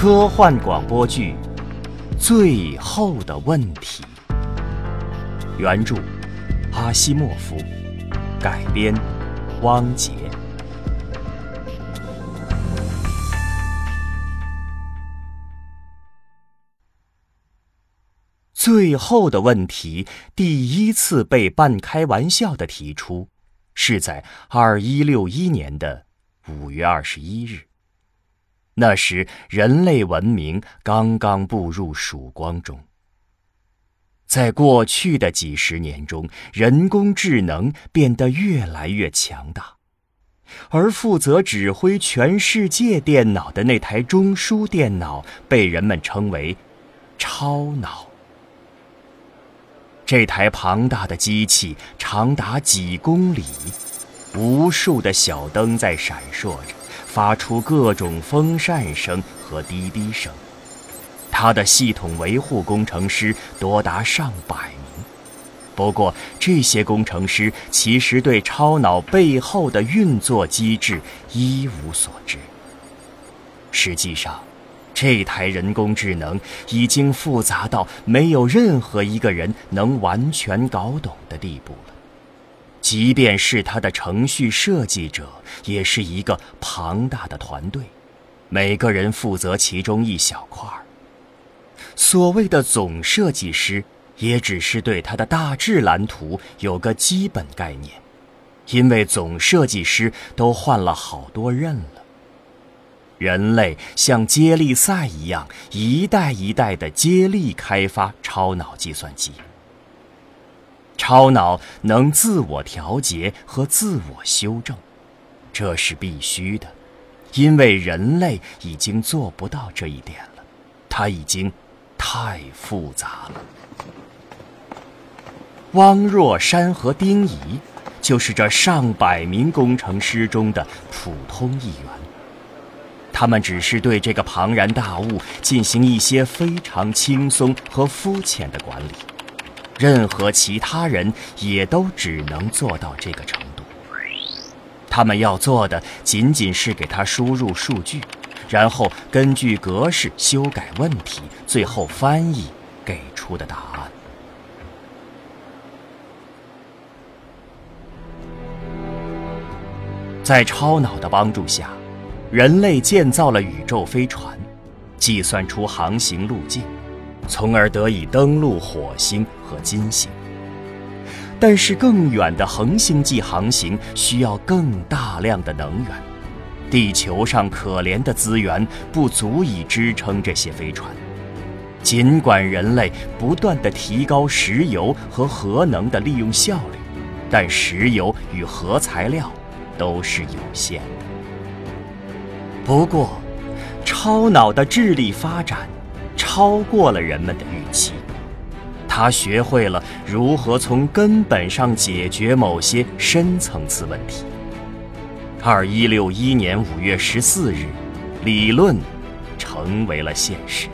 科幻广播剧《最后的问题》，原著阿西莫夫，改编汪杰。最后的问题第一次被半开玩笑的提出，是在二一六一年的五月二十一日。那时，人类文明刚刚步入曙光中。在过去的几十年中，人工智能变得越来越强大，而负责指挥全世界电脑的那台中枢电脑，被人们称为“超脑”。这台庞大的机器长达几公里，无数的小灯在闪烁着。发出各种风扇声和滴滴声，它的系统维护工程师多达上百名。不过，这些工程师其实对超脑背后的运作机制一无所知。实际上，这台人工智能已经复杂到没有任何一个人能完全搞懂的地步了。即便是他的程序设计者，也是一个庞大的团队，每个人负责其中一小块儿。所谓的总设计师，也只是对他的大致蓝图有个基本概念，因为总设计师都换了好多任了。人类像接力赛一样，一代一代的接力开发超脑计算机。超脑能自我调节和自我修正，这是必须的，因为人类已经做不到这一点了，它已经太复杂了。汪若山和丁仪就是这上百名工程师中的普通一员，他们只是对这个庞然大物进行一些非常轻松和肤浅的管理。任何其他人也都只能做到这个程度。他们要做的仅仅是给他输入数据，然后根据格式修改问题，最后翻译给出的答案。在超脑的帮助下，人类建造了宇宙飞船，计算出航行路径。从而得以登陆火星和金星。但是，更远的恒星际航行需要更大量的能源，地球上可怜的资源不足以支撑这些飞船。尽管人类不断地提高石油和核能的利用效率，但石油与核材料都是有限的。不过，超脑的智力发展。超过了人们的预期，他学会了如何从根本上解决某些深层次问题。二一六一年五月十四日，理论成为了现实。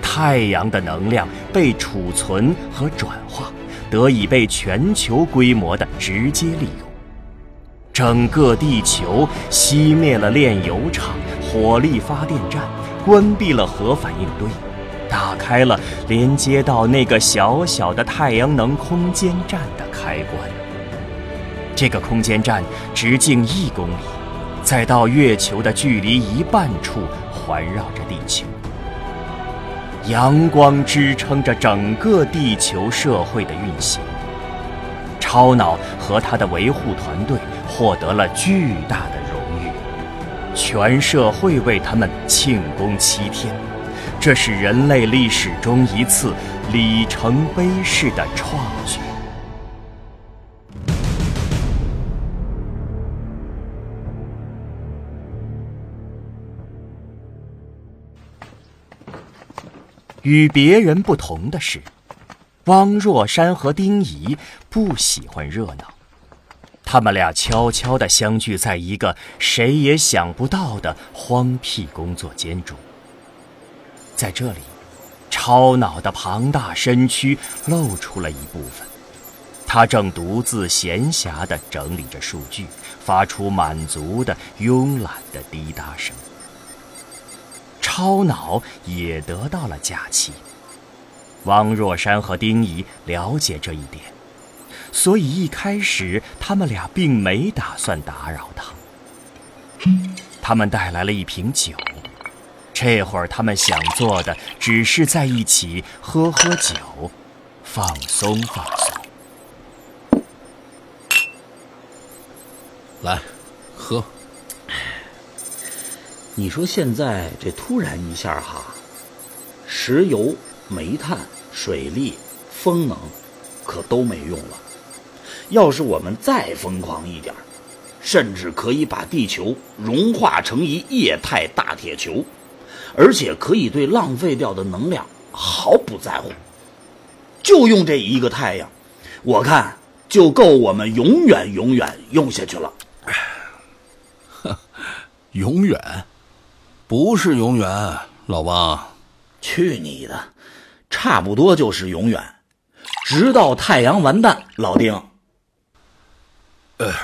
太阳的能量被储存和转化，得以被全球规模的直接利用。整个地球熄灭了炼油厂、火力发电站。关闭了核反应堆，打开了连接到那个小小的太阳能空间站的开关。这个空间站直径一公里，再到月球的距离一半处环绕着地球。阳光支撑着整个地球社会的运行。超脑和他的维护团队获得了巨大的。全社会为他们庆功七天，这是人类历史中一次里程碑式的创举。与别人不同的是，汪若山和丁仪不喜欢热闹。他们俩悄悄地相聚在一个谁也想不到的荒僻工作间中。在这里，超脑的庞大身躯露出了一部分，他正独自闲暇地整理着数据，发出满足的慵懒的滴答声。超脑也得到了假期。汪若山和丁仪了解这一点，所以一开始他们俩并没打算打扰他。他们带来了一瓶酒，这会儿他们想做的只是在一起喝喝酒，放松放松。来，喝。你说现在这突然一下哈，石油、煤炭、水利、风能，可都没用了。要是我们再疯狂一点，甚至可以把地球融化成一液态大铁球，而且可以对浪费掉的能量毫不在乎，就用这一个太阳，我看就够我们永远永远用下去了。永远。不是永远，老王。去你的！差不多就是永远，直到太阳完蛋，老丁。呃，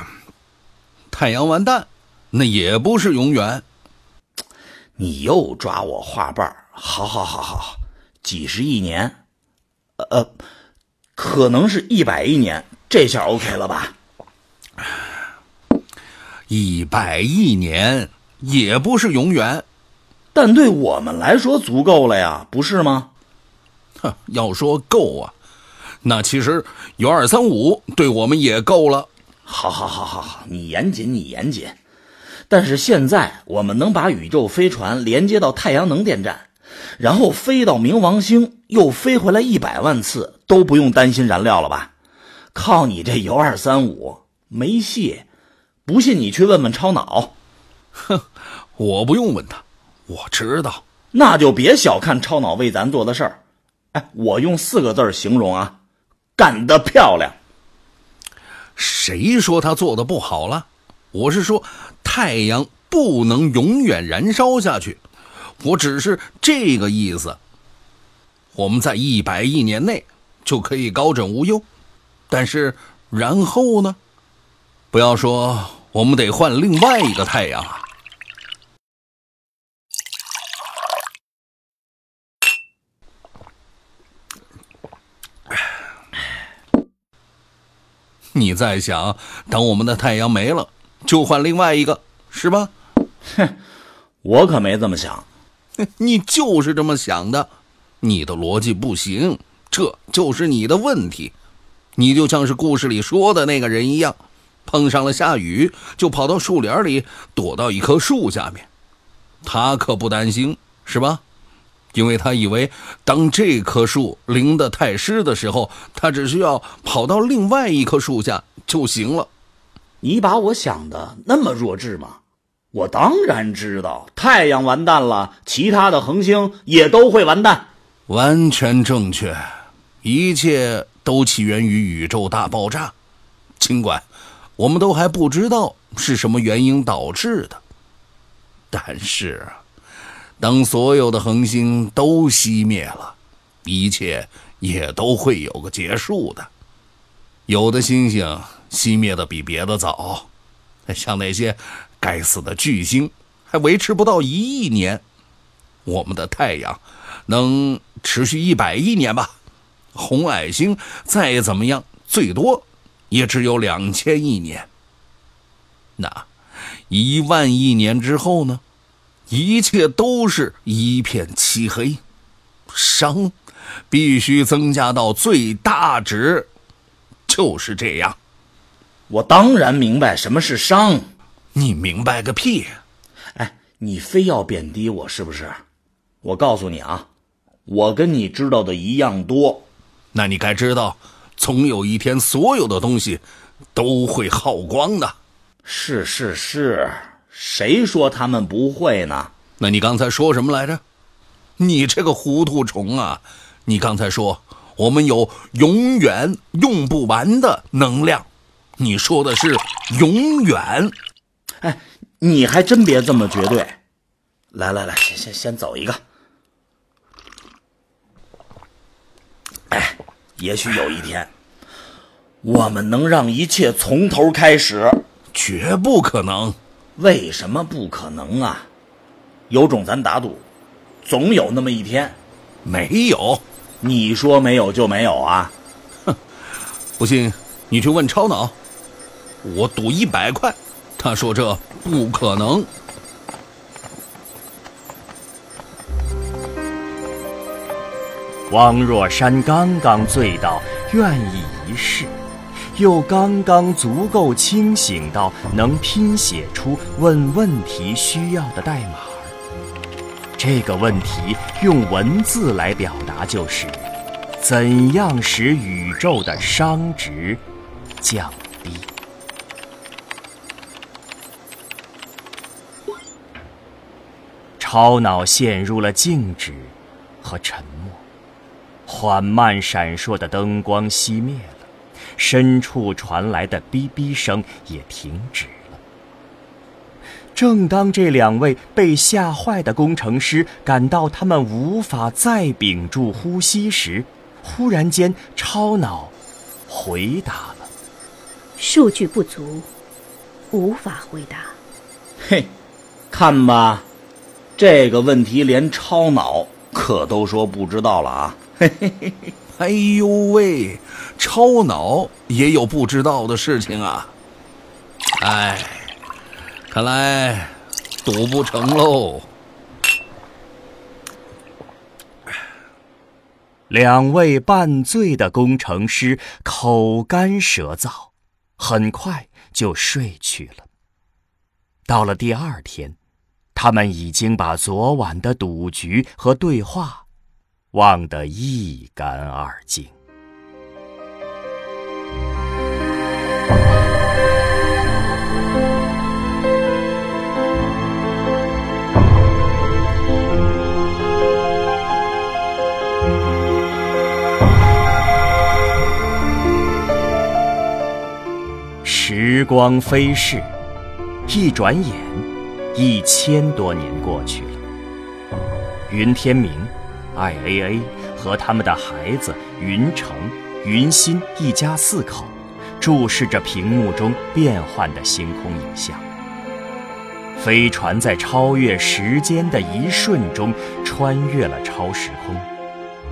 太阳完蛋，那也不是永远。你又抓我话瓣儿！好好好好，几十亿年，呃，可能是一百亿年，这下 OK 了吧？一百亿年也不是永远。但对我们来说足够了呀，不是吗？哼，要说够啊，那其实有二三五对我们也够了。好，好，好，好，好，你严谨，你严谨。但是现在我们能把宇宙飞船连接到太阳能电站，然后飞到冥王星，又飞回来一百万次，都不用担心燃料了吧？靠你这铀二三五没戏，不信你去问问超脑。哼，我不用问他。我知道，那就别小看超脑为咱做的事儿。哎，我用四个字形容啊，干得漂亮。谁说他做的不好了？我是说，太阳不能永远燃烧下去。我只是这个意思。我们在一百亿年内就可以高枕无忧，但是然后呢？不要说我们得换另外一个太阳啊。你在想，等我们的太阳没了，就换另外一个，是吧？哼，我可没这么想。你就是这么想的，你的逻辑不行，这就是你的问题。你就像是故事里说的那个人一样，碰上了下雨，就跑到树林里躲到一棵树下面。他可不担心，是吧？因为他以为，当这棵树淋得太湿的时候，他只需要跑到另外一棵树下就行了。你把我想的那么弱智吗？我当然知道，太阳完蛋了，其他的恒星也都会完蛋。完全正确，一切都起源于宇宙大爆炸，尽管我们都还不知道是什么原因导致的，但是。当所有的恒星都熄灭了，一切也都会有个结束的。有的星星熄灭的比别的早，像那些该死的巨星，还维持不到一亿年。我们的太阳能持续一百亿年吧？红矮星再怎么样，最多也只有两千亿年。那一万亿年之后呢？一切都是一片漆黑，伤必须增加到最大值，就是这样。我当然明白什么是伤，你明白个屁！哎，你非要贬低我是不是？我告诉你啊，我跟你知道的一样多。那你该知道，总有一天所有的东西都会耗光的。是是是。谁说他们不会呢？那你刚才说什么来着？你这个糊涂虫啊！你刚才说我们有永远用不完的能量，你说的是永远？哎，你还真别这么绝对。来来来，先先先走一个。哎，也许有一天，我们能让一切从头开始，绝不可能。为什么不可能啊？有种咱打赌，总有那么一天。没有，你说没有就没有啊？哼，不信你去问超脑，我赌一百块，他说这不可能。王若山刚刚醉倒愿意一试，又刚刚足够清醒到能拼写出问问题需要的代码。这个问题用文字来表达就是：怎样使宇宙的熵值降低？超脑陷入了静止和沉默。缓慢闪烁的灯光熄灭了，深处传来的哔哔声也停止了。正当这两位被吓坏的工程师感到他们无法再屏住呼吸时，忽然间，超脑回答了：“数据不足，无法回答。”嘿，看吧，这个问题连超脑可都说不知道了啊！嘿嘿嘿嘿，哎呦喂，超脑也有不知道的事情啊！哎，看来赌不成喽。两位半醉的工程师口干舌燥，很快就睡去了。到了第二天，他们已经把昨晚的赌局和对话。忘得一干二净。时光飞逝，一转眼，一千多年过去了。云天明。I A A 和他们的孩子云城、云心一家四口，注视着屏幕中变幻的星空影像。飞船在超越时间的一瞬中穿越了超时空，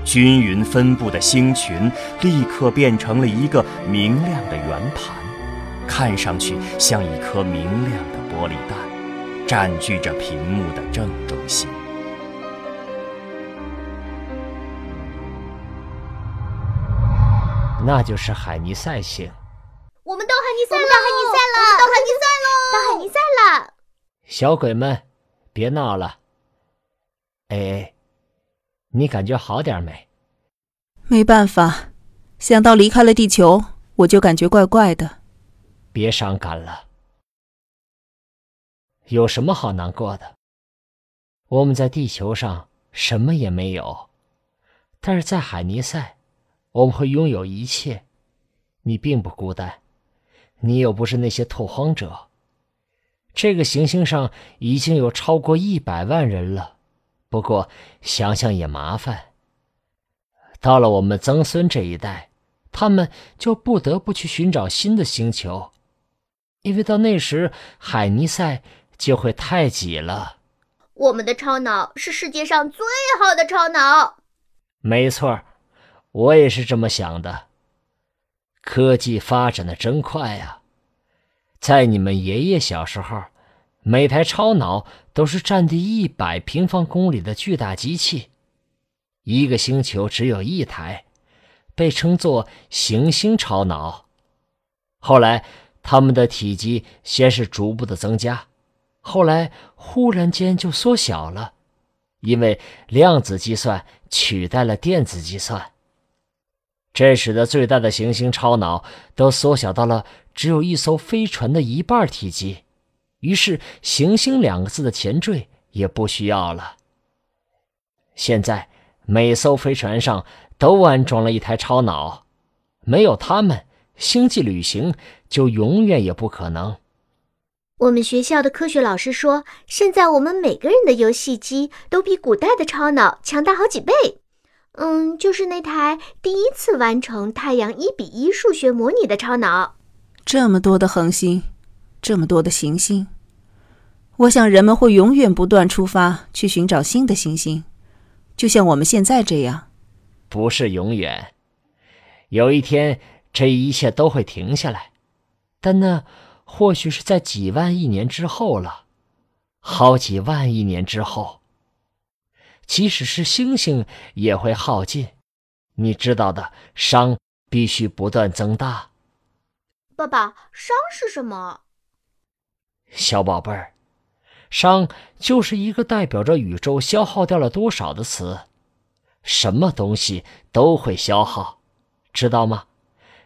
均匀分布的星群立刻变成了一个明亮的圆盘，看上去像一颗明亮的玻璃弹，占据着屏幕的正中心。那就是海尼赛星。我们到海尼赛了！到海尼赛了！到海尼赛了！到海尼赛了！小鬼们，别闹了。哎，你感觉好点没？没办法，想到离开了地球，我就感觉怪怪的。别伤感了。有什么好难过的？我们在地球上什么也没有，但是在海尼赛。我们会拥有一切，你并不孤单，你又不是那些拓荒者。这个行星上已经有超过一百万人了，不过想想也麻烦。到了我们曾孙这一代，他们就不得不去寻找新的星球，因为到那时海尼赛就会太挤了。我们的超脑是世界上最好的超脑，没错。我也是这么想的。科技发展的真快啊！在你们爷爷小时候，每台超脑都是占地一百平方公里的巨大机器，一个星球只有一台，被称作行星超脑。后来，它们的体积先是逐步的增加，后来忽然间就缩小了，因为量子计算取代了电子计算。这使得最大的行星超脑都缩小到了只有一艘飞船的一半体积，于是“行星”两个字的前缀也不需要了。现在每艘飞船上都安装了一台超脑，没有它们，星际旅行就永远也不可能。我们学校的科学老师说，现在我们每个人的游戏机都比古代的超脑强大好几倍。嗯，就是那台第一次完成太阳一比一数学模拟的超脑。这么多的恒星，这么多的行星，我想人们会永远不断出发去寻找新的行星，就像我们现在这样。不是永远，有一天这一切都会停下来，但那或许是在几万亿年之后了，好几万亿年之后。即使是星星也会耗尽，你知道的，熵必须不断增大。爸爸，熵是什么？小宝贝儿，熵就是一个代表着宇宙消耗掉了多少的词。什么东西都会消耗，知道吗？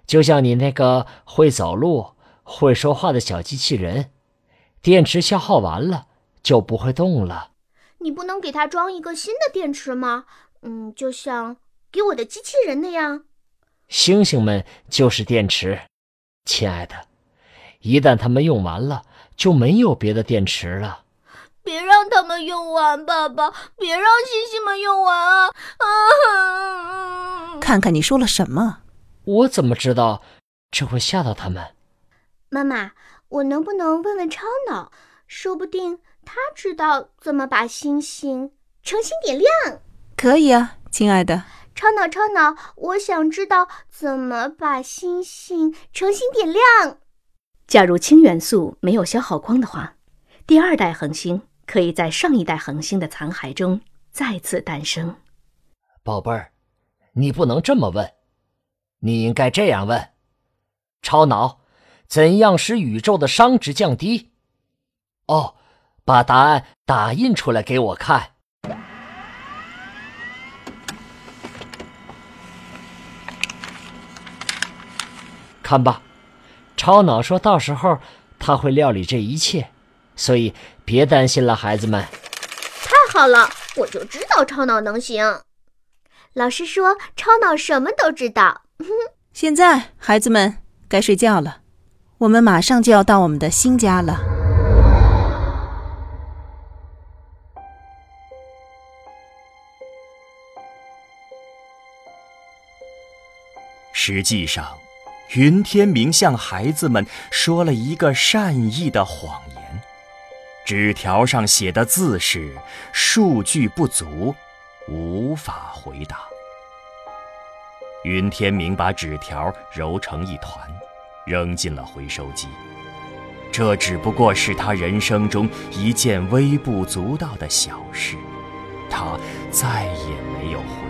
就像你那个会走路、会说话的小机器人，电池消耗完了就不会动了。你不能给它装一个新的电池吗？嗯，就像给我的机器人那样。星星们就是电池，亲爱的，一旦它们用完了，就没有别的电池了。别让他们用完，爸爸！别让星星们用完啊！啊！看看你说了什么？我怎么知道这会吓到他们？妈妈，我能不能问问超脑？说不定他知道怎么把星星重新点亮。可以啊，亲爱的。超脑，超脑，我想知道怎么把星星重新点亮。假如氢元素没有消耗光的话，第二代恒星。可以在上一代恒星的残骸中再次诞生，宝贝儿，你不能这么问，你应该这样问：超脑，怎样使宇宙的熵值降低？哦，把答案打印出来给我看。看吧，超脑说到时候他会料理这一切。所以别担心了，孩子们。太好了，我就知道超脑能行。老师说超脑什么都知道。现在孩子们该睡觉了，我们马上就要到我们的新家了。实际上，云天明向孩子们说了一个善意的谎言。纸条上写的字是数据不足，无法回答。云天明把纸条揉成一团，扔进了回收机。这只不过是他人生中一件微不足道的小事，他再也没有回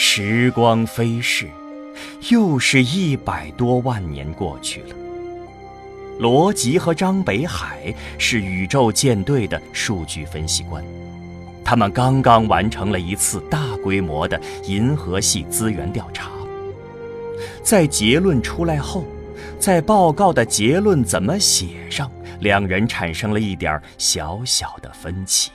时光飞逝，又是一百多万年过去了。罗辑和张北海是宇宙舰队的数据分析官，他们刚刚完成了一次大规模的银河系资源调查。在结论出来后，在报告的结论怎么写上，两人产生了一点小小的分歧。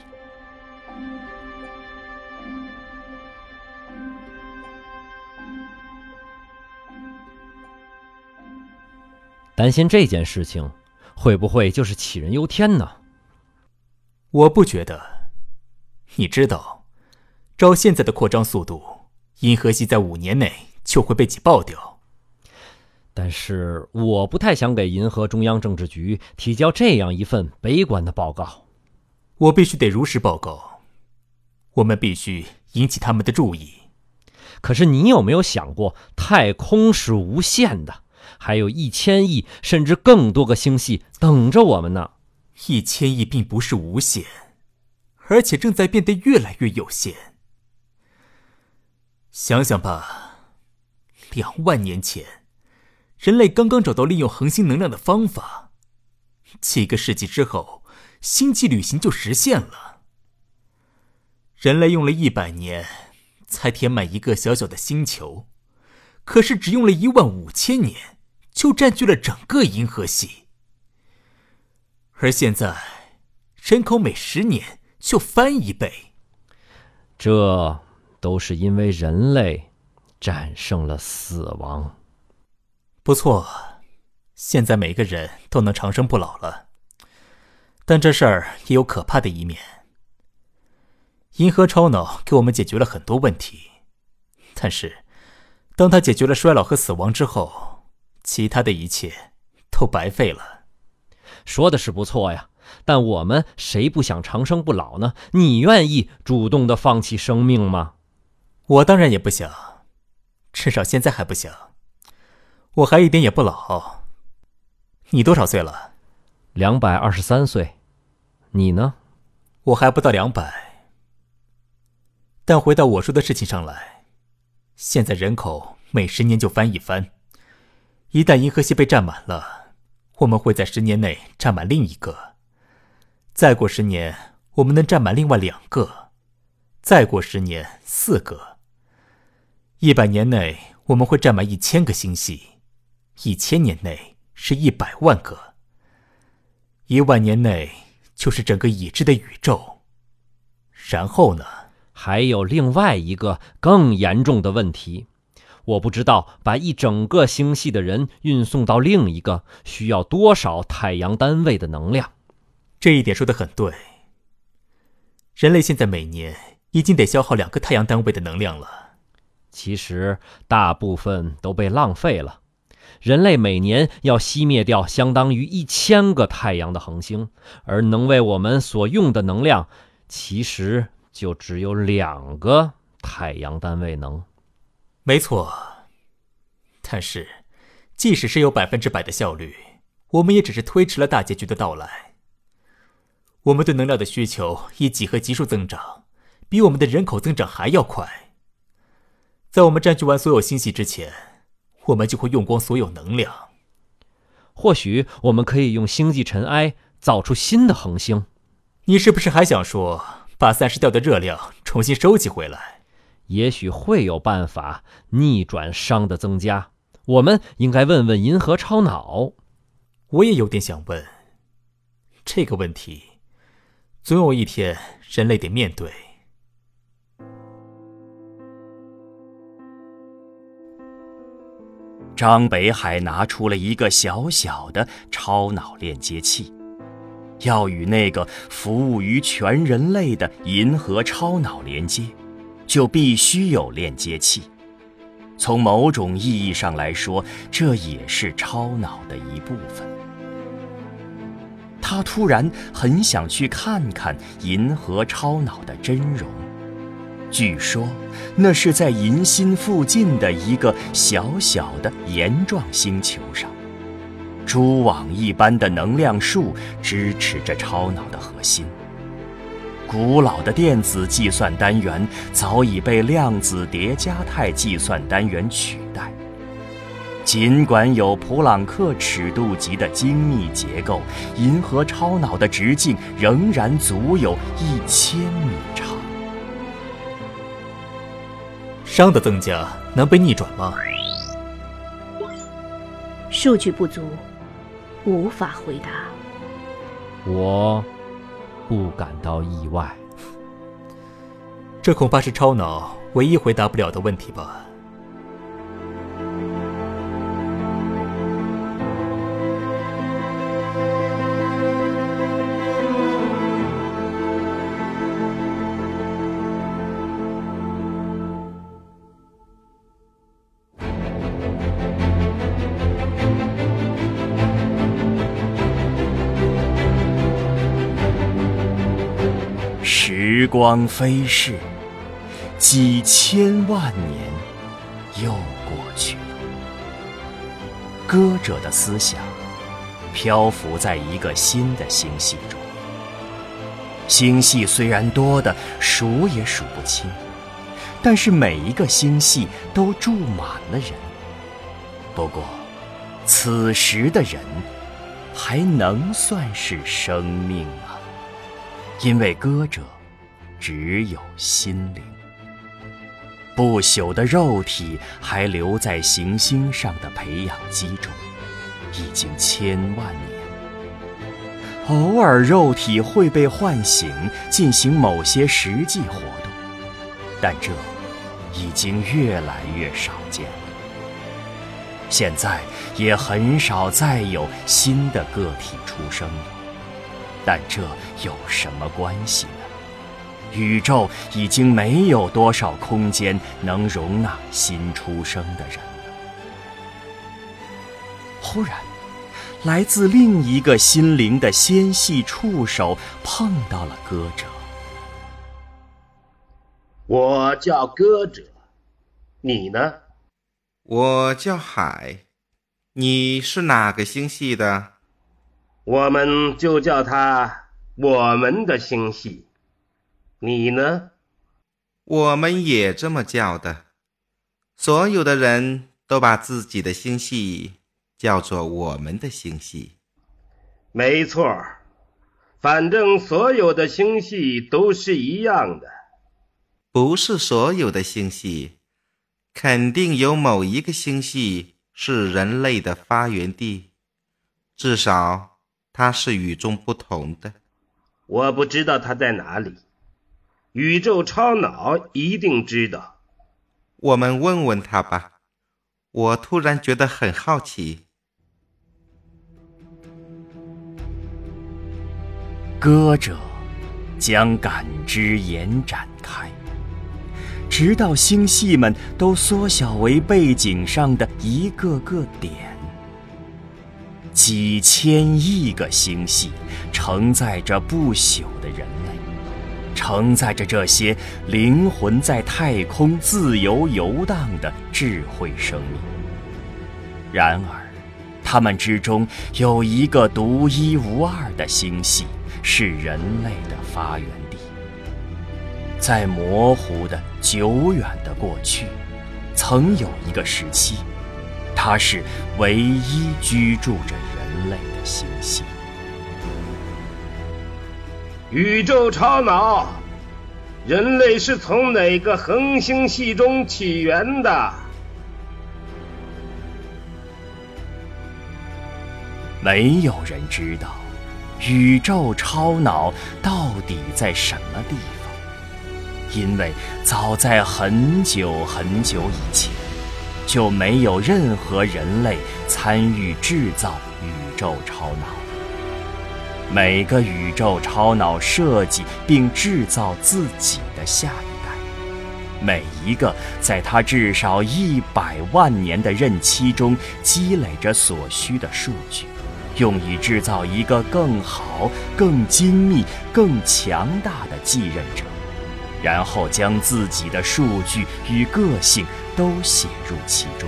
担心这件事情，会不会就是杞人忧天呢？我不觉得。你知道，照现在的扩张速度，银河系在五年内就会被挤爆掉。但是，我不太想给银河中央政治局提交这样一份悲观的报告。我必须得如实报告。我们必须引起他们的注意。可是，你有没有想过，太空是无限的？还有一千亿甚至更多个星系等着我们呢。一千亿并不是无限，而且正在变得越来越有限。想想吧，两万年前，人类刚刚找到利用恒星能量的方法，几个世纪之后，星际旅行就实现了。人类用了一百年，才填满一个小小的星球，可是只用了一万五千年，就占据了整个银河系。而现在，人口每十年就翻一倍，这都是因为人类战胜了死亡。不错，现在每个人都能长生不老了。但这事儿也有可怕的一面。银河超脑给我们解决了很多问题，但是，当它解决了衰老和死亡之后，其他的一切都白费了。说的是不错呀，但我们谁不想长生不老呢？你愿意主动的放弃生命吗？我当然也不想，至少现在还不想。我还一点也不老。你多少岁了？两百二十三岁。你呢？我还不到两百。但回到我说的事情上来，现在人口每十年就翻一番，一旦银河系被占满了，我们会在十年内占满另一个。再过十年，我们能占满另外两个。再过十年，四个。一百年内，我们会占满一千个星系。一千年内是一百万个，一万年内就是整个已知的宇宙。然后呢？还有另外一个更严重的问题，我不知道把一整个星系的人运送到另一个需要多少太阳单位的能量。这一点说的很对。人类现在每年已经得消耗两个太阳单位的能量了。其实大部分都被浪费了。人类每年要熄灭掉相当于一千个太阳的恒星，而能为我们所用的能量，其实就只有两个太阳单位能。没错，但是即使是有百分之百的效率，我们也只是推迟了大结局的到来。我们对能量的需求以几何级数增长，比我们的人口增长还要快。在我们占据完所有星系之前。我们就会用光所有能量。或许我们可以用星际尘埃造出新的恒星。你是不是还想说把散失掉的热量重新收集回来？也许会有办法逆转熵的增加。我们应该问问银河超脑。我也有点想问这个问题。总有一天，人类得面对。张北海拿出了一个小小的超脑链接器，要与那个服务于全人类的银河超脑连接，就必须有链接器。从某种意义上来说，这也是超脑的一部分。他突然很想去看看银河超脑的真容。据说，那是在银心附近的一个小小的岩状星球上，蛛网一般的能量束支持着超脑的核心。古老的电子计算单元早已被量子叠加态计算单元取代。尽管有普朗克尺度级的精密结构，银河超脑的直径仍然足有一千米长。熵的增加能被逆转吗？数据不足，无法回答。我不感到意外。这恐怕是超脑唯一回答不了的问题吧。光飞逝，几千万年又过去了。歌者的思想漂浮在一个新的星系中。星系虽然多的数也数不清，但是每一个星系都住满了人。不过，此时的人还能算是生命吗？因为歌者。只有心灵。不朽的肉体还留在行星上的培养基中，已经千万年。偶尔，肉体会被唤醒，进行某些实际活动，但这已经越来越少见。现在也很少再有新的个体出生了，但这有什么关系？宇宙已经没有多少空间能容纳新出生的人了。忽然。来自另一个心灵的纤细触手碰到了歌者。我叫歌者，你呢？我叫海，你是哪个星系的？我们就叫它我们的星系。你呢？我们也这么叫的。所有的人都把自己的星系。叫做我们的星系，没错反正所有的星系都是一样的。不是所有的星系，肯定有某一个星系是人类的发源地，至少它是与众不同的。我不知道它在哪里，宇宙超脑一定知道。我们问问他吧。我突然觉得很好奇。歌者将感知延展开，直到星系们都缩小为背景上的一个个点。几千亿个星系承载着不朽的人类，承载着这些灵魂在太空自由游荡的智慧生命。然而，他们之中有一个独一无二的星系。是人类的发源地，在模糊的、久远的过去，曾有一个时期，它是唯一居住着人类的星系。宇宙超脑，人类是从哪个恒星系中起源的？没有人知道。宇宙超脑到底在什么地方？因为早在很久很久以前，就没有任何人类参与制造宇宙超脑。每个宇宙超脑设计并制造自己的下一代，每一个在它至少一百万年的任期中积累着所需的数据。用以制造一个更好、更精密、更强大的继任者，然后将自己的数据与个性都写入其中。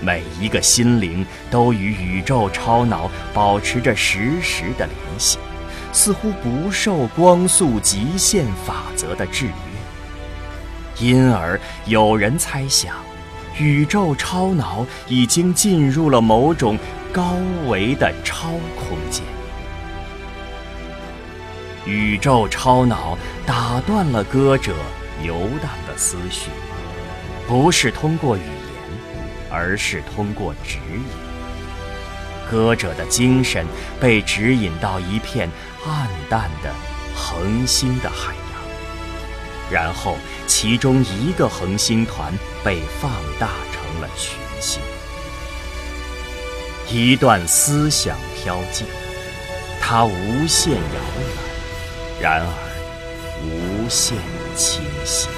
每一个心灵都与宇宙超脑保持着实时的联系，似乎不受光速极限法则的制约。因而，有人猜想，宇宙超脑已经进入了某种。高维的超空间，宇宙超脑打断了歌者游荡的思绪，不是通过语，而是通过指引。歌者的精神被指引到一片暗淡的恒星的海洋，然后其中一个恒星团被放大成了群星。一段思想飘进，它无限遥远，然而无限清晰。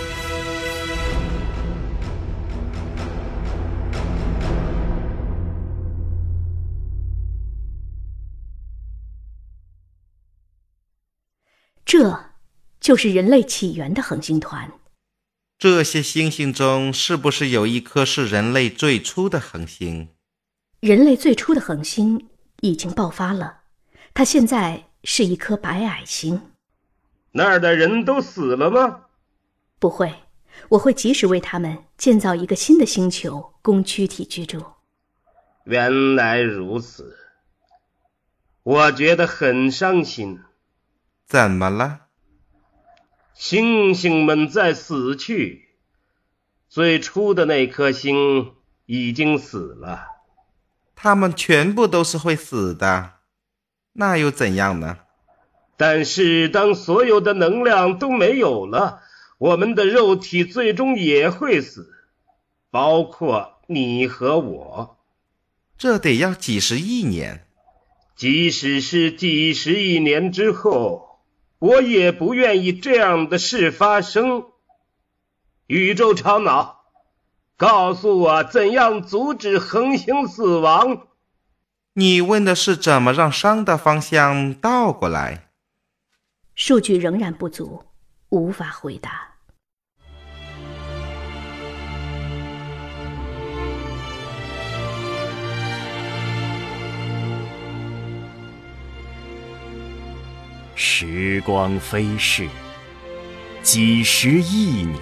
这，就是人类起源的恒星团。这些星星中，是不是有一颗是人类最初的恒星？人类最初的恒星已经爆发了，它现在是一颗白矮星。那儿的人都死了吗？不会，我会及时为他们建造一个新的星球，供躯体居住。原来如此，我觉得很伤心。怎么了？星星们在死去，最初的那颗星已经死了。它们全部都是会死的，那又怎样呢？但是当所有的能量都没有了，我们的肉体最终也会死，包括你和我。这得要几十亿年。即使是几十亿年之后，我也不愿意这样的事发生。宇宙超脑，告诉我怎样阻止恒星死亡？你问的是怎么让熵的方向倒过来？数据仍然不足，无法回答。时光飞逝，几十亿年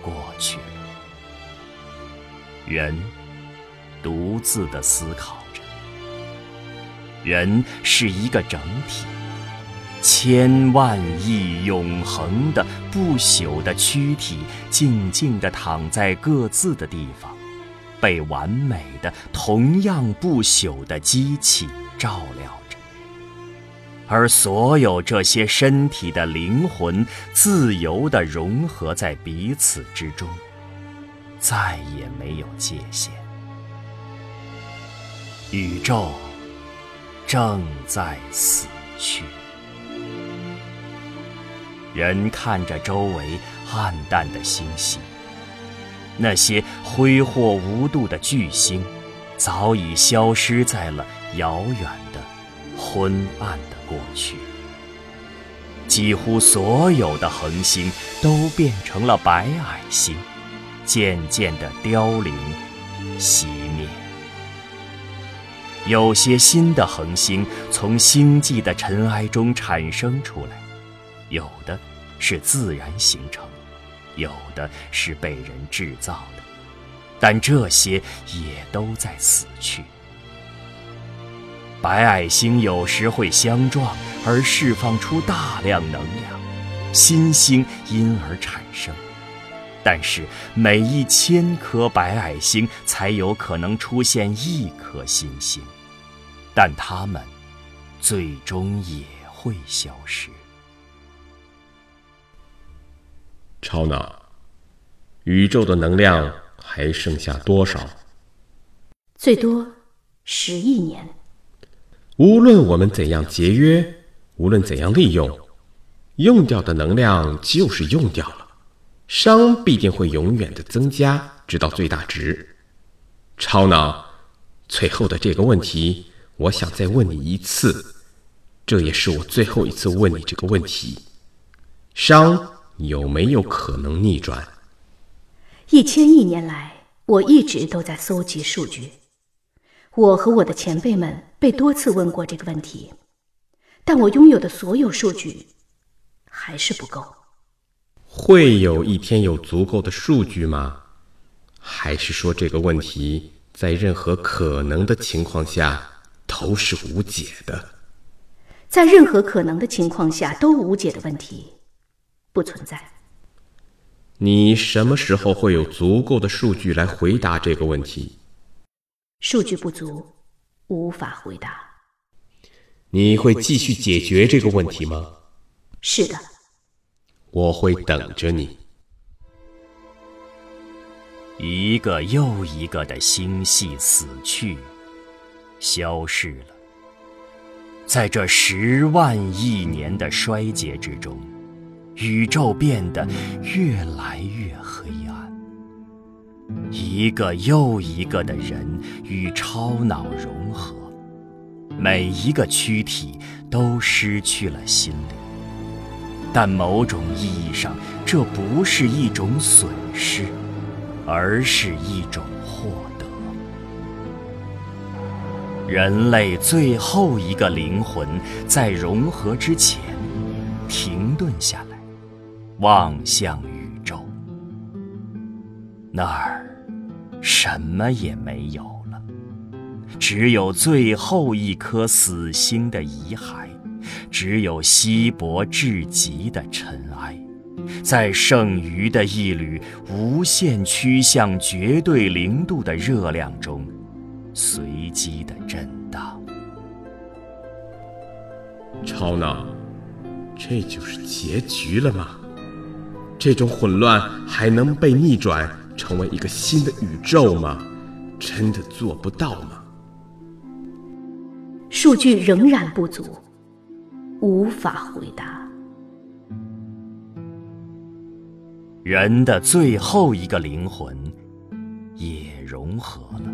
过去了，人独自的思考着。人是一个整体，千万亿永恒的不朽的躯体，静静地躺在各自的地方，被完美的、同样不朽的机器照料。而所有这些身体的灵魂，自由地融合在彼此之中，再也没有界限。宇宙正在死去，人看着周围暗淡的星系，那些挥霍无度的巨星，早已消失在了遥远的昏暗。过去，几乎所有的恒星都变成了白矮星，渐渐的凋零、熄灭。有些新的恒星从星际的尘埃中产生出来，有的是自然形成，有的是被人制造的，但这些也都在死去。白矮星有时会相撞而释放出大量能量，新星因而产生。但是每一千颗白矮星才有可能出现一颗新星，但它们最终也会消失。超脑，宇宙的能量还剩下多少？最多十亿年。无论我们怎样节约，无论怎样利用，用掉的能量就是用掉了，熵必定会永远的增加，直到最大值。超脑，最后的这个问题，我想再问你一次，这也是我最后一次问你这个问题：熵有没有可能逆转？一千亿年来，我一直都在搜集数据。我和我的前辈们被多次问过这个问题，但我拥有的所有数据还是不够。会有一天有足够的数据吗？还是说这个问题在任何可能的情况下都是无解的？在任何可能的情况下都无解的问题不存在。你什么时候会有足够的数据来回答这个问题？数据不足，无法回答。你会继续解决这个问题吗？是的，我会等着你。一个又一个的星系死去，消失了。在这十万亿年的衰竭之中，宇宙变得越来越黑暗。一个又一个的人与超脑融合，每一个躯体都失去了心灵。但某种意义上，这不是一种损失，而是一种获得。人类最后一个灵魂在融合之前停顿下来，望向，那儿。什么也没有了，只有最后一颗死星的遗骸，只有稀薄至极的尘埃。在剩余的一缕无限趋向绝对零度的热量中，随机的震荡。超脑，这就是结局了吗？这种混乱还能被逆转成为一个新的宇宙吗？真的做不到吗？数据仍然不足，无法回答。人的最后一个灵魂也融合了，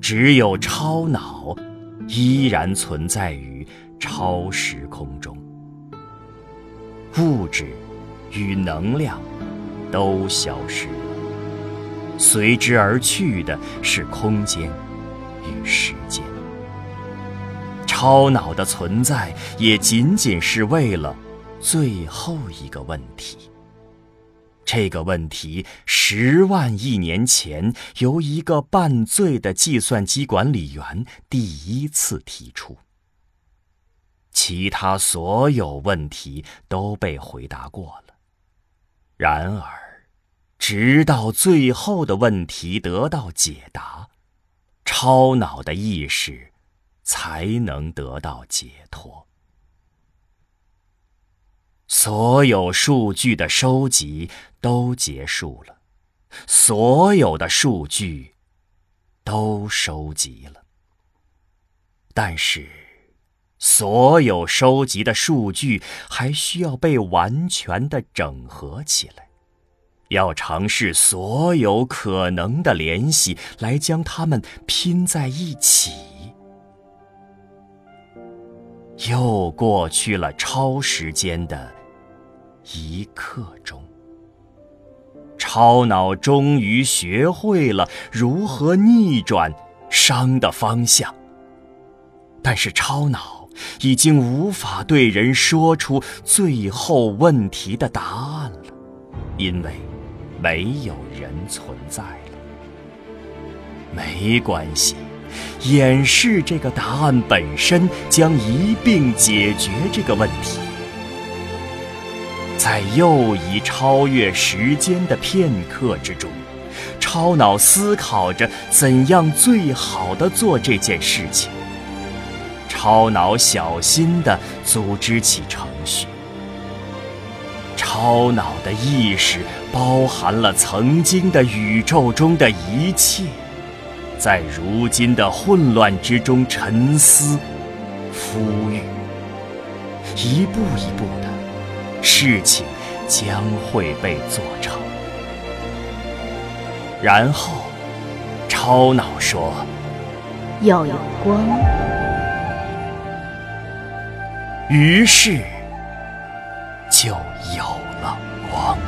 只有超脑依然存在于超时空中，物质与能量都消失了，随之而去的是空间与时间。超脑的存在也仅仅是为了最后一个问题。这个问题十万亿年前由一个半醉的计算机管理员第一次提出，其他所有问题都被回答过了。然而，直到最后的问题得到解答，超脑的意识才能得到解脱。所有数据的收集都结束了，所有的数据都收集了，但是，所有收集的数据还需要被完全的整合起来，要尝试所有可能的联系来将它们拼在一起。又过去了超时间的。一刻钟，超脑终于学会了如何逆转熵的方向。但是，超脑已经无法对人说出最后问题的答案了，因为没有人存在了。没关系，演示这个答案本身将一并解决这个问题。在又一超越时间的片刻之中，超脑思考着怎样最好的做这件事情。超脑小心地组织起程序。超脑的意识包含了曾经的宇宙中的一切，在如今的混乱之中沉思、孵育，一步一步的。事情将会被做成。然后，超脑说：“要有光。”于是，就有了光。